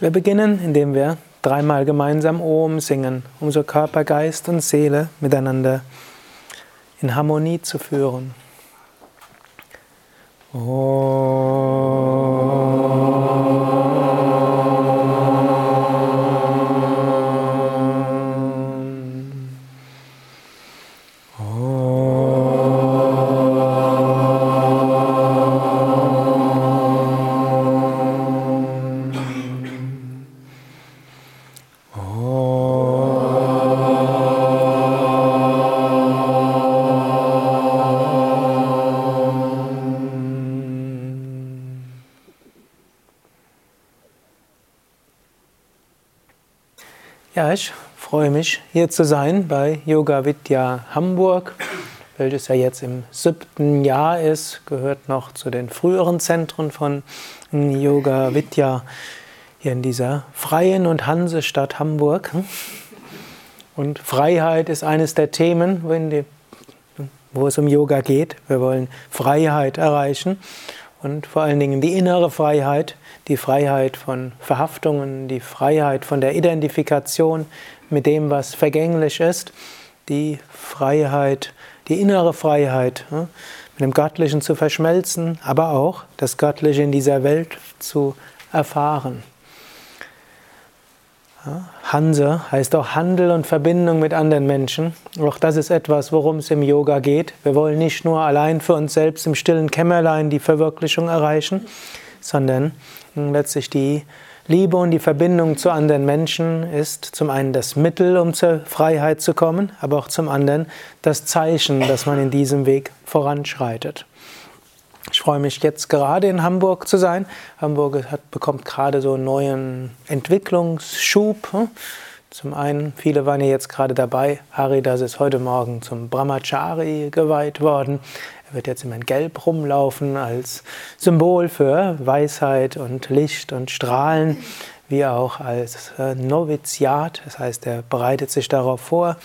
Wir beginnen, indem wir dreimal gemeinsam Om singen, um so Körper, Geist und Seele miteinander in Harmonie zu führen. Ja, ich freue mich, hier zu sein bei Yoga Vidya Hamburg, welches ja jetzt im siebten Jahr ist, gehört noch zu den früheren Zentren von Yoga Vidya hier in dieser freien und Hansestadt Hamburg. Und Freiheit ist eines der Themen, wo es um Yoga geht. Wir wollen Freiheit erreichen und vor allen Dingen die innere Freiheit, die Freiheit von Verhaftungen, die Freiheit von der Identifikation mit dem, was vergänglich ist, die Freiheit, die innere Freiheit, mit dem Göttlichen zu verschmelzen, aber auch das Göttliche in dieser Welt zu erfahren. Hanse heißt auch Handel und Verbindung mit anderen Menschen. Auch das ist etwas, worum es im Yoga geht. Wir wollen nicht nur allein für uns selbst im stillen Kämmerlein die Verwirklichung erreichen, sondern letztlich die Liebe und die Verbindung zu anderen Menschen ist zum einen das Mittel, um zur Freiheit zu kommen, aber auch zum anderen das Zeichen, dass man in diesem Weg voranschreitet. Ich freue mich jetzt gerade in Hamburg zu sein. Hamburg hat, bekommt gerade so einen neuen Entwicklungsschub. Zum einen, viele waren ja jetzt gerade dabei. Haridas ist heute Morgen zum Brahmachari geweiht worden. Er wird jetzt immer in Gelb rumlaufen als Symbol für Weisheit und Licht und Strahlen wie auch als äh, Noviziat, das heißt, er bereitet sich darauf vor,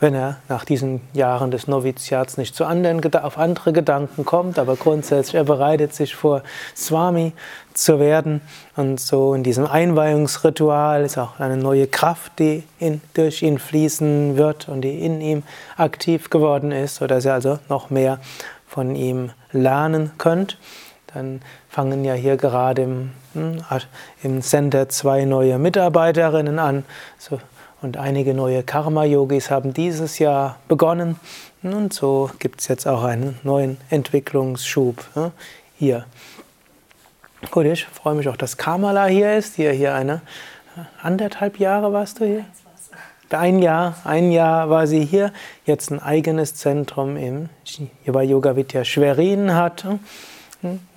wenn er nach diesen Jahren des Noviziats nicht zu anderen, auf andere Gedanken kommt, aber grundsätzlich, er bereitet sich vor, Swami zu werden. Und so in diesem Einweihungsritual ist auch eine neue Kraft, die in, durch ihn fließen wird und die in ihm aktiv geworden ist, sodass ihr also noch mehr von ihm lernen könnt. Dann fangen ja hier gerade im, hm, im Center zwei neue Mitarbeiterinnen an. So, und einige neue Karma-Yogis haben dieses Jahr begonnen. Und so gibt es jetzt auch einen neuen Entwicklungsschub hier. Gut, ich freue mich auch, dass Kamala hier ist. Hier, hier eine anderthalb Jahre warst du hier? Ein Jahr, ein Jahr war sie hier. Jetzt ein eigenes Zentrum im Yoga Vidya Schwerin hat.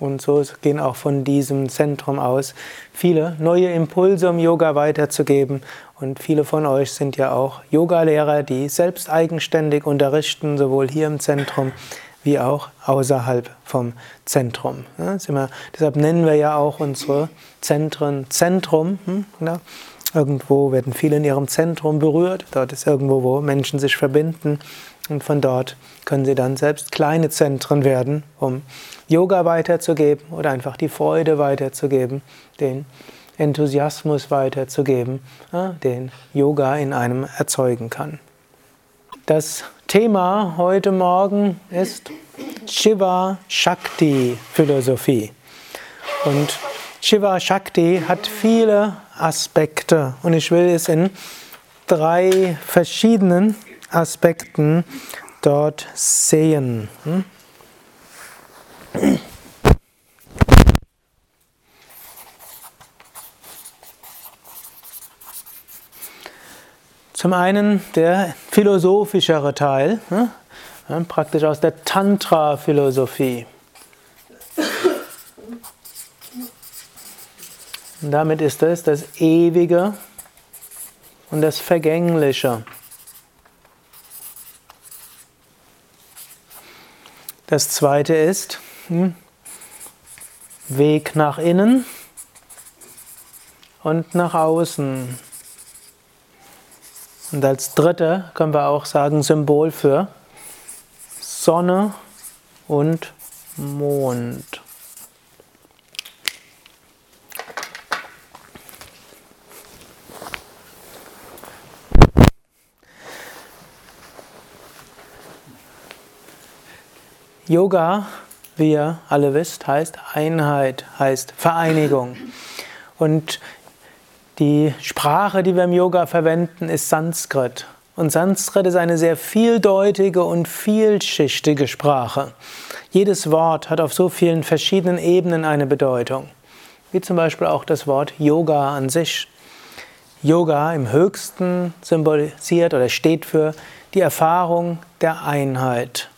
Und so gehen auch von diesem Zentrum aus viele neue Impulse, um Yoga weiterzugeben. Und viele von euch sind ja auch Yogalehrer, die selbst eigenständig unterrichten, sowohl hier im Zentrum wie auch außerhalb vom Zentrum. Immer, deshalb nennen wir ja auch unsere Zentren Zentrum. Hm, ja, irgendwo werden viele in ihrem Zentrum berührt. Dort ist irgendwo, wo Menschen sich verbinden. Und von dort können sie dann selbst kleine Zentren werden, um Yoga weiterzugeben oder einfach die Freude weiterzugeben, den Enthusiasmus weiterzugeben, den Yoga in einem erzeugen kann. Das Thema heute Morgen ist Shiva Shakti Philosophie. Und Shiva Shakti hat viele Aspekte und ich will es in drei verschiedenen Aspekten dort sehen. Hm? Zum einen der philosophischere Teil, hm? praktisch aus der Tantra-Philosophie. Damit ist es das Ewige und das Vergängliche. Das zweite ist hm, Weg nach innen und nach außen. Und als dritte können wir auch sagen Symbol für Sonne und Mond. Yoga, wie ihr alle wisst, heißt Einheit, heißt Vereinigung. Und die Sprache, die wir im Yoga verwenden, ist Sanskrit. Und Sanskrit ist eine sehr vieldeutige und vielschichtige Sprache. Jedes Wort hat auf so vielen verschiedenen Ebenen eine Bedeutung. Wie zum Beispiel auch das Wort Yoga an sich. Yoga im höchsten symbolisiert oder steht für die Erfahrung der Einheit.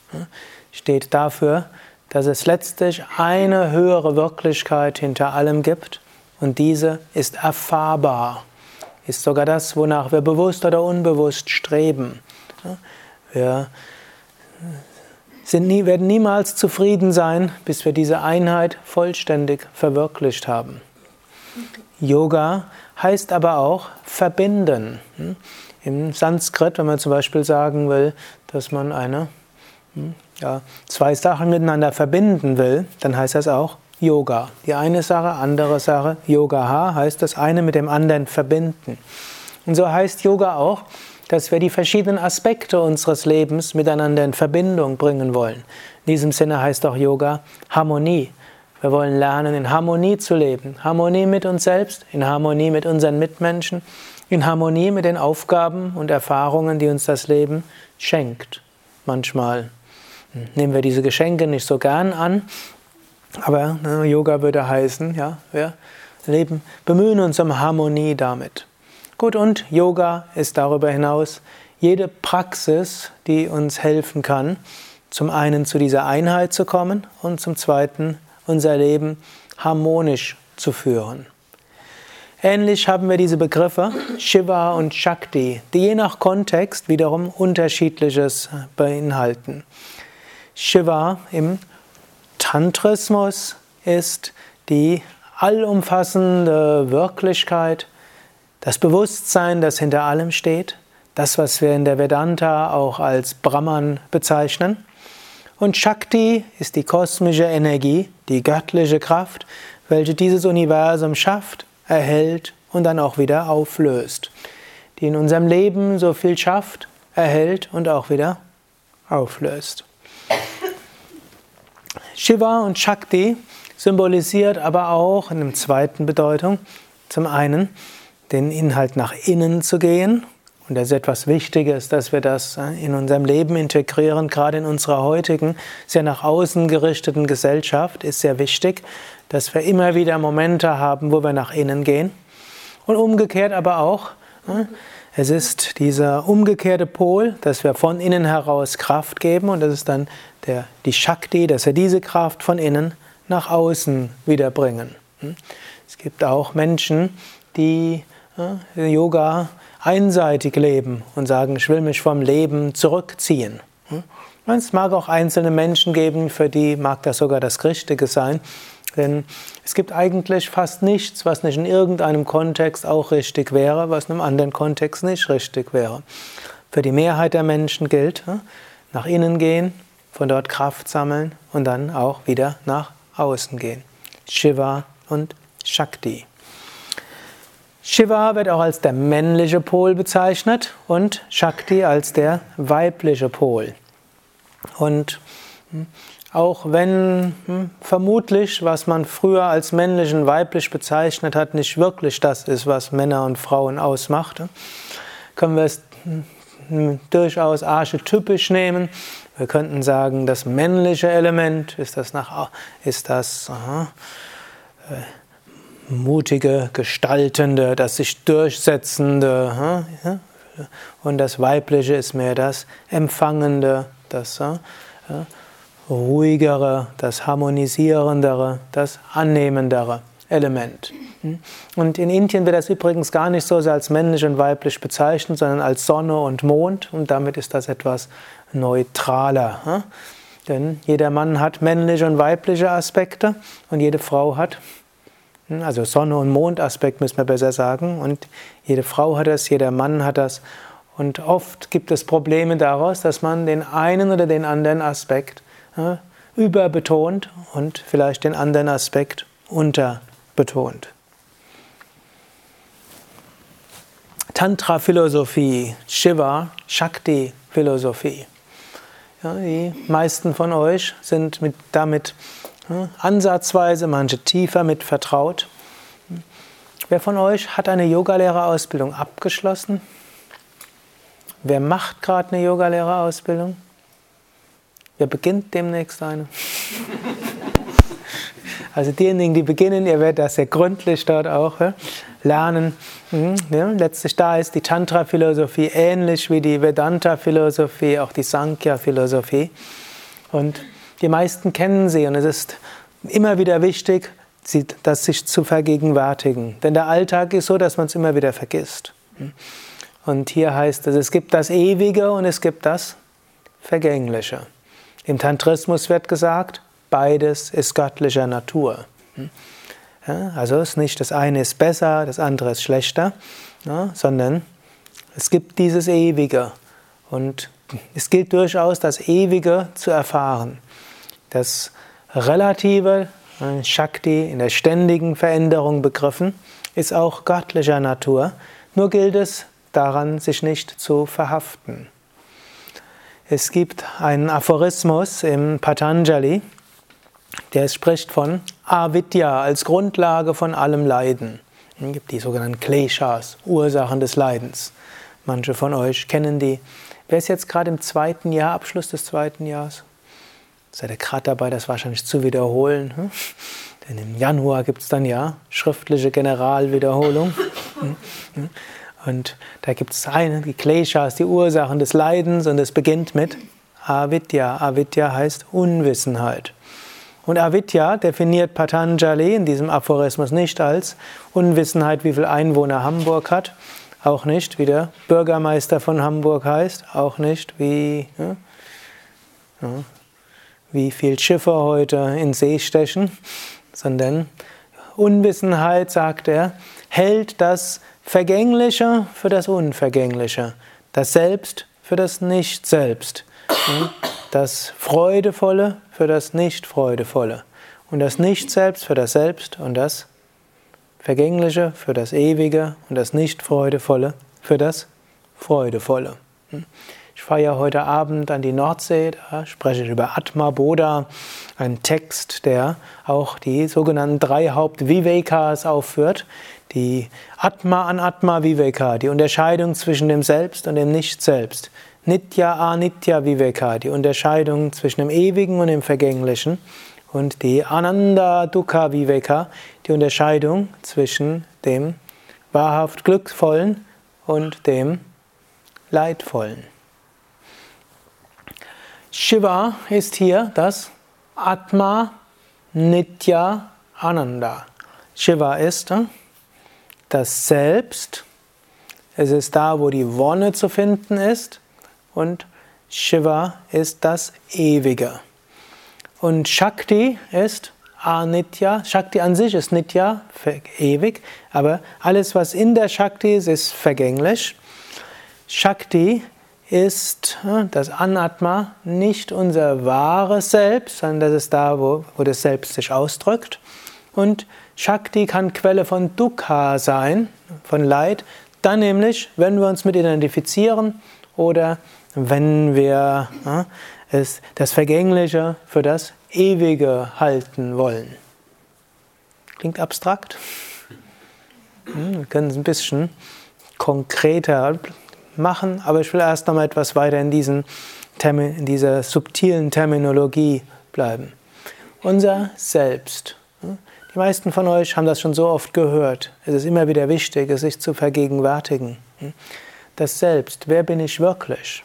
Steht dafür, dass es letztlich eine höhere Wirklichkeit hinter allem gibt und diese ist erfahrbar ist sogar das, wonach wir bewusst oder unbewusst streben. Wir nie, werden niemals zufrieden sein, bis wir diese Einheit vollständig verwirklicht haben. Yoga heißt aber auch verbinden. Im Sanskrit, wenn man zum Beispiel sagen will, dass man eine, ja, zwei Sachen miteinander verbinden will, dann heißt das auch Yoga. Die eine Sache, andere Sache, Yoga heißt das eine mit dem anderen verbinden. Und so heißt Yoga auch, dass wir die verschiedenen Aspekte unseres Lebens miteinander in Verbindung bringen wollen. In diesem Sinne heißt auch Yoga Harmonie. Wir wollen lernen, in Harmonie zu leben. Harmonie mit uns selbst, in Harmonie mit unseren Mitmenschen, in Harmonie mit den Aufgaben und Erfahrungen, die uns das Leben schenkt. Manchmal nehmen wir diese Geschenke nicht so gern an, aber ne, Yoga würde heißen, ja, wir leben, bemühen uns um Harmonie damit. Gut, und Yoga ist darüber hinaus jede Praxis, die uns helfen kann, zum einen zu dieser Einheit zu kommen und zum zweiten unser Leben harmonisch zu führen. Ähnlich haben wir diese Begriffe Shiva und Shakti, die je nach Kontext wiederum unterschiedliches beinhalten. Shiva im Tantrismus ist die allumfassende Wirklichkeit, das Bewusstsein, das hinter allem steht, das, was wir in der Vedanta auch als Brahman bezeichnen. Und Shakti ist die kosmische Energie, die göttliche Kraft, welche dieses Universum schafft, erhält und dann auch wieder auflöst, die in unserem Leben so viel schafft, erhält und auch wieder auflöst. Shiva und Shakti symbolisiert aber auch in einer zweiten Bedeutung zum einen den Inhalt nach innen zu gehen. Und das ist etwas Wichtiges, dass wir das äh, in unserem Leben integrieren, gerade in unserer heutigen, sehr nach außen gerichteten Gesellschaft ist sehr wichtig, dass wir immer wieder Momente haben, wo wir nach innen gehen. Und umgekehrt aber auch, äh, es ist dieser umgekehrte Pol, dass wir von innen heraus Kraft geben und das ist dann der, die Shakti, dass wir diese Kraft von innen nach außen wiederbringen. Hm? Es gibt auch Menschen, die Yoga einseitig leben und sagen, ich will mich vom Leben zurückziehen. Hm? Es mag auch einzelne Menschen geben, für die mag das sogar das Richtige sein, denn es gibt eigentlich fast nichts, was nicht in irgendeinem Kontext auch richtig wäre, was in einem anderen Kontext nicht richtig wäre. Für die Mehrheit der Menschen gilt, nach innen gehen, von dort Kraft sammeln und dann auch wieder nach außen gehen. Shiva und Shakti. Shiva wird auch als der männliche Pol bezeichnet und Shakti als der weibliche Pol. Und hm, auch wenn hm, vermutlich, was man früher als männlich und weiblich bezeichnet hat, nicht wirklich das ist, was Männer und Frauen ausmacht, können wir es hm, durchaus archetypisch nehmen. Wir könnten sagen, das männliche Element ist das, nach, ist das äh, mutige, gestaltende, das sich durchsetzende. Aha, ja, und das weibliche ist mehr das empfangende, das ja, ruhigere, das harmonisierendere, das annehmendere Element. Und in Indien wird das übrigens gar nicht so als männlich und weiblich bezeichnet, sondern als Sonne und Mond und damit ist das etwas neutraler. Denn jeder Mann hat männliche und weibliche Aspekte und jede Frau hat, hm, also Sonne- und Mondaspekt müssen wir besser sagen, und jede Frau hat das, jeder Mann hat das. Und oft gibt es Probleme daraus, dass man den einen oder den anderen Aspekt überbetont und vielleicht den anderen Aspekt unterbetont. Tantra-Philosophie, Shiva, Shakti-Philosophie. Ja, die meisten von euch sind mit, damit ja, ansatzweise, manche tiefer mit vertraut. Wer von euch hat eine Yogalehrerausbildung abgeschlossen? Wer macht gerade eine Yogalehrerausbildung? Wer beginnt demnächst eine? Also diejenigen, die beginnen, ihr werdet das sehr gründlich dort auch lernen. Mhm, ja, letztlich da ist die Tantra-Philosophie ähnlich wie die Vedanta-Philosophie, auch die Sankhya-Philosophie. Und die meisten kennen sie und es ist immer wieder wichtig, das sich zu vergegenwärtigen. Denn der Alltag ist so, dass man es immer wieder vergisst. Und hier heißt es, es gibt das Ewige und es gibt das Vergängliche. Im Tantrismus wird gesagt, beides ist göttlicher Natur. Ja, also es ist nicht das eine ist besser, das andere ist schlechter, ja, sondern es gibt dieses Ewige. Und es gilt durchaus, das Ewige zu erfahren. Das Relative, Shakti in der ständigen Veränderung begriffen, ist auch göttlicher Natur. Nur gilt es daran, sich nicht zu verhaften. Es gibt einen Aphorismus im Patanjali, der spricht von Avidya als Grundlage von allem Leiden. Es gibt die sogenannten Kleshas, Ursachen des Leidens. Manche von euch kennen die. Wer ist jetzt gerade im zweiten Jahr, Abschluss des zweiten Jahres? Seid ihr gerade dabei, das wahrscheinlich zu wiederholen? Hm? Denn im Januar gibt es dann ja schriftliche Generalwiederholung. Hm? Hm? Und da gibt es eine, die Kleshas, die Ursachen des Leidens, und es beginnt mit Avidya. Avidya heißt Unwissenheit. Und Avidya definiert Patanjali in diesem Aphorismus nicht als Unwissenheit, wie viele Einwohner Hamburg hat, auch nicht, wie der Bürgermeister von Hamburg heißt, auch nicht, wie, ja, ja, wie viel Schiffe heute in See stechen, sondern Unwissenheit, sagt er, hält das Vergängliche für das Unvergängliche, das Selbst für das Nicht-Selbst, das Freudevolle für das Nicht-Freudevolle und das Nicht-Selbst für das Selbst und das Vergängliche für das Ewige und das Nicht-Freudevolle für das Freudevolle. Ich fahre ja heute Abend an die Nordsee, da spreche ich über Atma Bodha, ein Text, der auch die sogenannten drei Haupt-Vivekas aufführt. Die Atma an Atma Viveka, die Unterscheidung zwischen dem Selbst und dem Nicht-Selbst. Nitya Anitya Viveka, die Unterscheidung zwischen dem Ewigen und dem Vergänglichen. Und die Ananda Dukkha Viveka, die Unterscheidung zwischen dem wahrhaft Glückvollen und dem Leidvollen. Shiva ist hier das Atma Nitya Ananda. Shiva ist hm, das Selbst. Es ist da, wo die Wonne zu finden ist und Shiva ist das Ewige. Und Shakti ist Anitya. Shakti an sich ist Nitya, ewig, aber alles, was in der Shakti ist, ist vergänglich. Shakti ist das Anatma nicht unser wahres Selbst, sondern das ist da, wo, wo das Selbst sich ausdrückt. Und Shakti kann Quelle von Dukkha sein, von Leid, dann nämlich, wenn wir uns mit identifizieren oder wenn wir ja, es, das Vergängliche für das Ewige halten wollen. Klingt abstrakt? Hm, wir können es ein bisschen konkreter machen, aber ich will erst noch mal etwas weiter in, diesen, in dieser subtilen Terminologie bleiben. Unser Selbst. Die meisten von euch haben das schon so oft gehört. Es ist immer wieder wichtig, es sich zu vergegenwärtigen. Das Selbst, wer bin ich wirklich?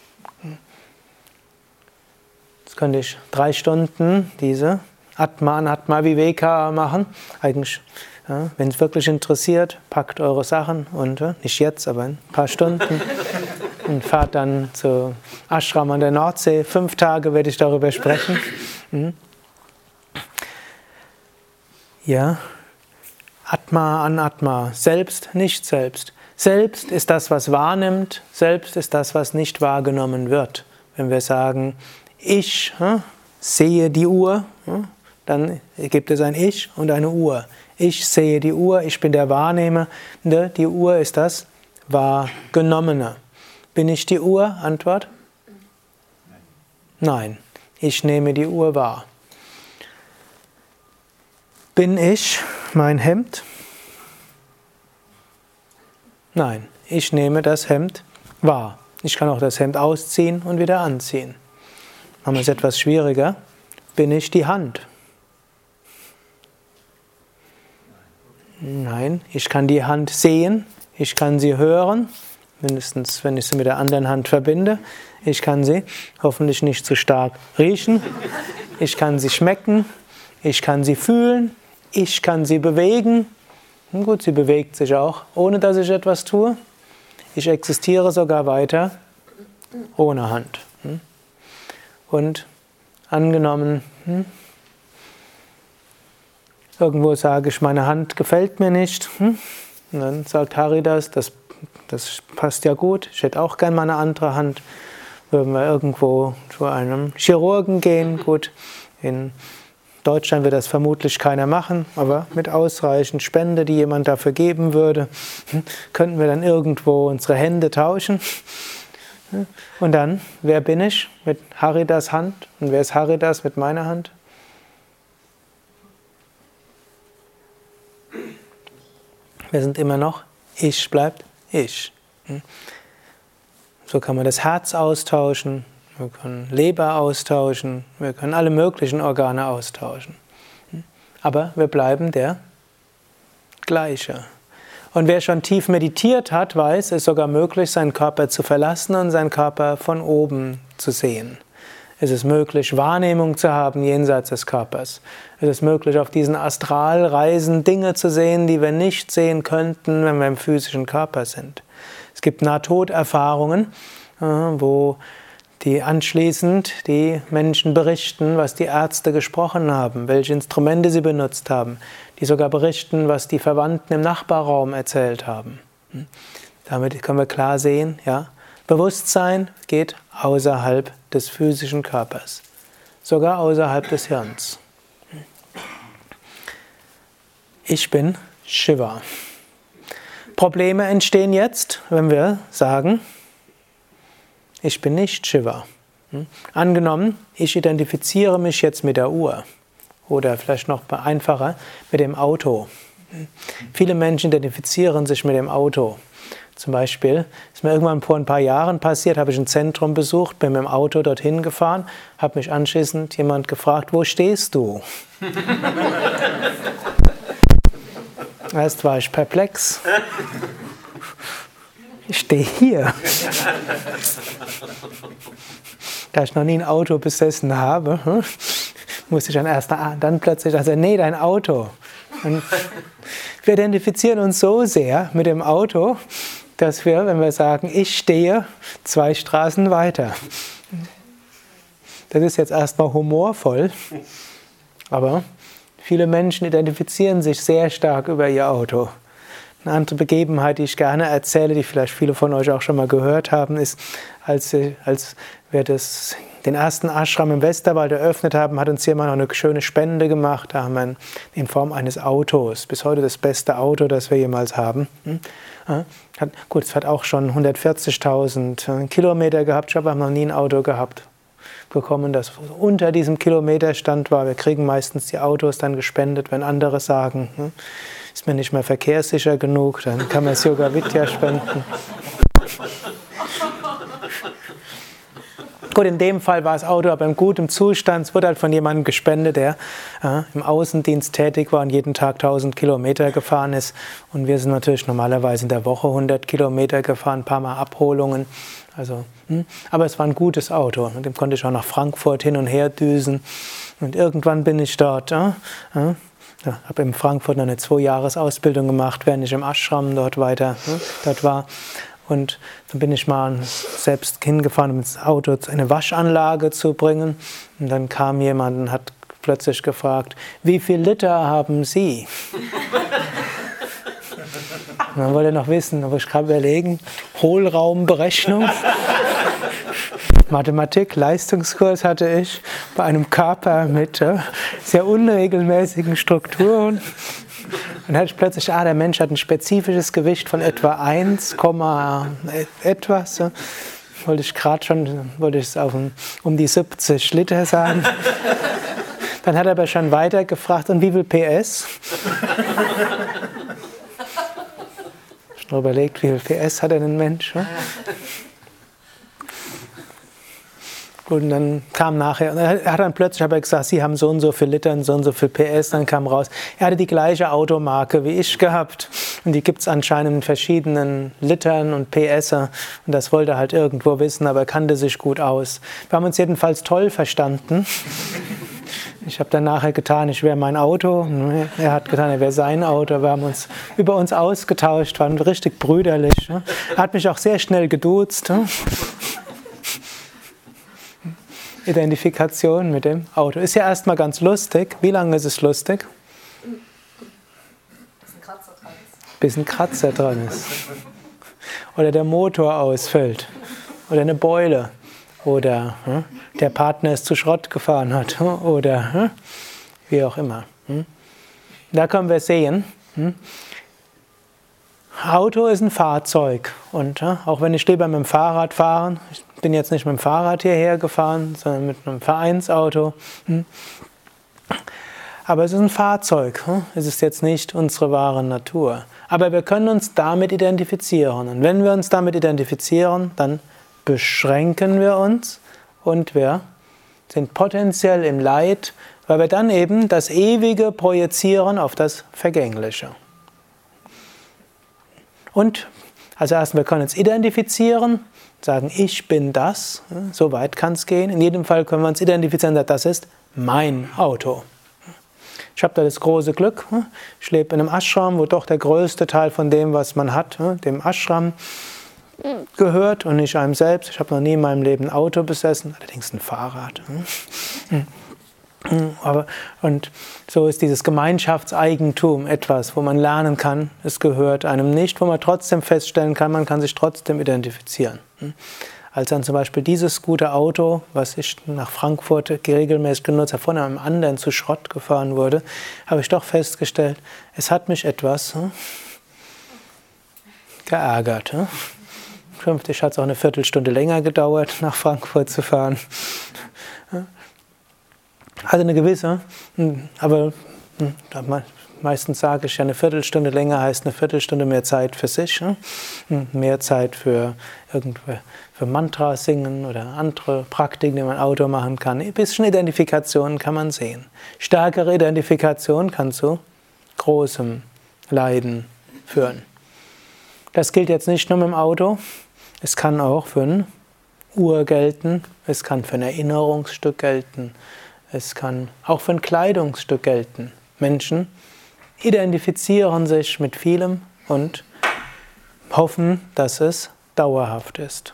Jetzt könnte ich drei Stunden diese Atma an Atma Viveka machen. Eigentlich, ja, wenn es wirklich interessiert, packt eure Sachen und äh, nicht jetzt, aber in ein paar Stunden und fahrt dann zu Ashram an der Nordsee. Fünf Tage werde ich darüber sprechen. Mhm. Ja, Atma an Atma, selbst, nicht selbst. Selbst ist das, was wahrnimmt, selbst ist das, was nicht wahrgenommen wird. Wenn wir sagen, ich hm, sehe die Uhr, hm, dann gibt es ein Ich und eine Uhr. Ich sehe die Uhr, ich bin der Wahrnehmer, die Uhr ist das Wahrgenommene. Bin ich die Uhr? Antwort? Nein, ich nehme die Uhr wahr. Bin ich mein Hemd? Nein, ich nehme das Hemd wahr. Ich kann auch das Hemd ausziehen und wieder anziehen. Machen wir es etwas schwieriger. Bin ich die Hand? Nein, ich kann die Hand sehen, ich kann sie hören, mindestens wenn ich sie mit der anderen Hand verbinde. Ich kann sie hoffentlich nicht zu stark riechen. Ich kann sie schmecken, ich kann sie fühlen, ich kann sie bewegen. Gut, sie bewegt sich auch, ohne dass ich etwas tue. Ich existiere sogar weiter ohne Hand. Hm? Und angenommen, hm, irgendwo sage ich, meine Hand gefällt mir nicht, hm? und dann sagt Haridas, das, das passt ja gut, ich hätte auch gern mal eine andere Hand. Würden wir irgendwo zu einem Chirurgen gehen, gut, in Deutschland wird das vermutlich keiner machen, aber mit ausreichend Spende, die jemand dafür geben würde, könnten wir dann irgendwo unsere Hände tauschen. Und dann, wer bin ich mit Haridas Hand und wer ist Haridas mit meiner Hand? Wir sind immer noch, ich bleibt ich. So kann man das Herz austauschen, wir können Leber austauschen, wir können alle möglichen Organe austauschen. Aber wir bleiben der gleiche. Und wer schon tief meditiert hat, weiß, es ist sogar möglich, seinen Körper zu verlassen und seinen Körper von oben zu sehen. Es ist möglich, Wahrnehmung zu haben jenseits des Körpers. Es ist möglich, auf diesen Astralreisen Dinge zu sehen, die wir nicht sehen könnten, wenn wir im physischen Körper sind. Es gibt Nahtoderfahrungen, äh, wo die anschließend die Menschen berichten, was die Ärzte gesprochen haben, welche Instrumente sie benutzt haben, die sogar berichten, was die Verwandten im Nachbarraum erzählt haben. Hm? Damit können wir klar sehen, ja, Bewusstsein geht außerhalb des physischen Körpers, sogar außerhalb des Hirns. Ich bin Shiva. Probleme entstehen jetzt, wenn wir sagen, ich bin nicht Shiva. Hm? Angenommen, ich identifiziere mich jetzt mit der Uhr oder vielleicht noch einfacher mit dem Auto. Hm? Viele Menschen identifizieren sich mit dem Auto. Zum Beispiel ist mir irgendwann vor ein paar Jahren passiert, habe ich ein Zentrum besucht, bin mit dem Auto dorthin gefahren, habe mich anschließend jemand gefragt, wo stehst du? Erst war ich perplex. Ich stehe hier. da ich noch nie ein Auto besessen habe, hm, musste ich dann erst dann plötzlich, also nee, dein Auto. Und wir identifizieren uns so sehr mit dem Auto, dass wir, wenn wir sagen, ich stehe zwei Straßen weiter. Das ist jetzt erstmal humorvoll, aber viele Menschen identifizieren sich sehr stark über ihr Auto. Eine andere Begebenheit, die ich gerne erzähle, die vielleicht viele von euch auch schon mal gehört haben, ist, als, als wir das, den ersten Ashram im Westerwald eröffnet haben, hat uns jemand noch eine schöne Spende gemacht. Da haben wir in Form eines Autos, bis heute das beste Auto, das wir jemals haben. Hm? Hat, gut, es hat auch schon 140.000 äh, Kilometer gehabt, ich habe noch nie ein Auto gehabt bekommen, das unter diesem Kilometerstand war. Wir kriegen meistens die Autos dann gespendet, wenn andere sagen, hm, mir nicht mehr verkehrssicher genug, dann kann man es Yoga Vidya spenden. Gut, in dem Fall war das Auto aber in gutem Zustand. Es wurde halt von jemandem gespendet, der äh, im Außendienst tätig war und jeden Tag 1000 Kilometer gefahren ist. Und wir sind natürlich normalerweise in der Woche 100 Kilometer gefahren, ein paar Mal Abholungen. Also, hm. Aber es war ein gutes Auto. Mit dem konnte ich auch nach Frankfurt hin und her düsen. Und irgendwann bin ich dort. Äh, äh, ja, habe in Frankfurt eine Zwei-Jahres-Ausbildung gemacht, während ich im Ashram dort weiter ne, dort war. Und dann bin ich mal selbst hingefahren, um das Auto in eine Waschanlage zu bringen. Und dann kam jemand und hat plötzlich gefragt, wie viel Liter haben Sie? Dann wollte noch wissen, aber ich kann überlegen, Hohlraumberechnung. Mathematik, Leistungskurs hatte ich bei einem Körper mit äh, sehr unregelmäßigen Strukturen. Dann hatte ich plötzlich, ah, der Mensch hat ein spezifisches Gewicht von etwa 1, etwas. wollte ich gerade schon, wollte ich es auf um die 70 Liter sagen. Dann hat er aber schon weiter gefragt, und wie viel PS? Ich habe überlegt, wie viel PS hat denn ein Mensch? Ne? Und dann kam nachher, er hat dann plötzlich aber gesagt, Sie haben so und so viel Liter und so und so viel PS. Dann kam raus, er hatte die gleiche Automarke wie ich gehabt. Und die gibt es anscheinend in verschiedenen Litern und PS. Und das wollte er halt irgendwo wissen, aber er kannte sich gut aus. Wir haben uns jedenfalls toll verstanden. Ich habe dann nachher getan, ich wäre mein Auto. Er hat getan, er wäre sein Auto. Wir haben uns über uns ausgetauscht, waren richtig brüderlich. Er hat mich auch sehr schnell geduzt. Identifikation mit dem Auto. Ist ja erstmal ganz lustig. Wie lange ist es lustig? Bis ein Kratzer dran ist. Bis ein Kratzer dran ist. Oder der Motor ausfällt. Oder eine Beule. Oder hm, der Partner es zu Schrott gefahren hat. Oder hm, wie auch immer. Hm. Da können wir sehen, hm, Auto ist ein Fahrzeug. Und ja, auch wenn ich lieber mit dem Fahrrad fahre, bin jetzt nicht mit dem Fahrrad hierher gefahren, sondern mit einem Vereinsauto. Hm. Aber es ist ein Fahrzeug. Hm. Es ist jetzt nicht unsere wahre Natur. Aber wir können uns damit identifizieren. Und wenn wir uns damit identifizieren, dann beschränken wir uns und wir sind potenziell im Leid, weil wir dann eben das Ewige projizieren auf das Vergängliche. Und als erstes, wir können uns identifizieren, sagen, ich bin das, so weit kann es gehen. In jedem Fall können wir uns identifizieren, das ist mein Auto. Ich habe da das große Glück, ich lebe in einem Ashram, wo doch der größte Teil von dem, was man hat, dem Ashram gehört und nicht einem selbst. Ich habe noch nie in meinem Leben ein Auto besessen, allerdings ein Fahrrad. Aber, und so ist dieses Gemeinschaftseigentum etwas, wo man lernen kann, es gehört einem nicht, wo man trotzdem feststellen kann, man kann sich trotzdem identifizieren. Als dann zum Beispiel dieses gute Auto, was ich nach Frankfurt regelmäßig genutzt habe, von einem anderen zu Schrott gefahren wurde, habe ich doch festgestellt, es hat mich etwas hm, geärgert. Hm. Künftig hat es auch eine Viertelstunde länger gedauert, nach Frankfurt zu fahren. Also eine gewisse, hm, aber hm, meistens sage ich ja, eine Viertelstunde länger heißt eine Viertelstunde mehr Zeit für sich, hm, mehr Zeit für für Mantra singen oder andere Praktiken, die man Auto machen kann. Ein bisschen Identifikation kann man sehen. Stärkere Identifikation kann zu großem Leiden führen. Das gilt jetzt nicht nur mit dem Auto, es kann auch für ein Uhr gelten, es kann für ein Erinnerungsstück gelten, es kann auch für ein Kleidungsstück gelten. Menschen identifizieren sich mit vielem und hoffen, dass es dauerhaft ist.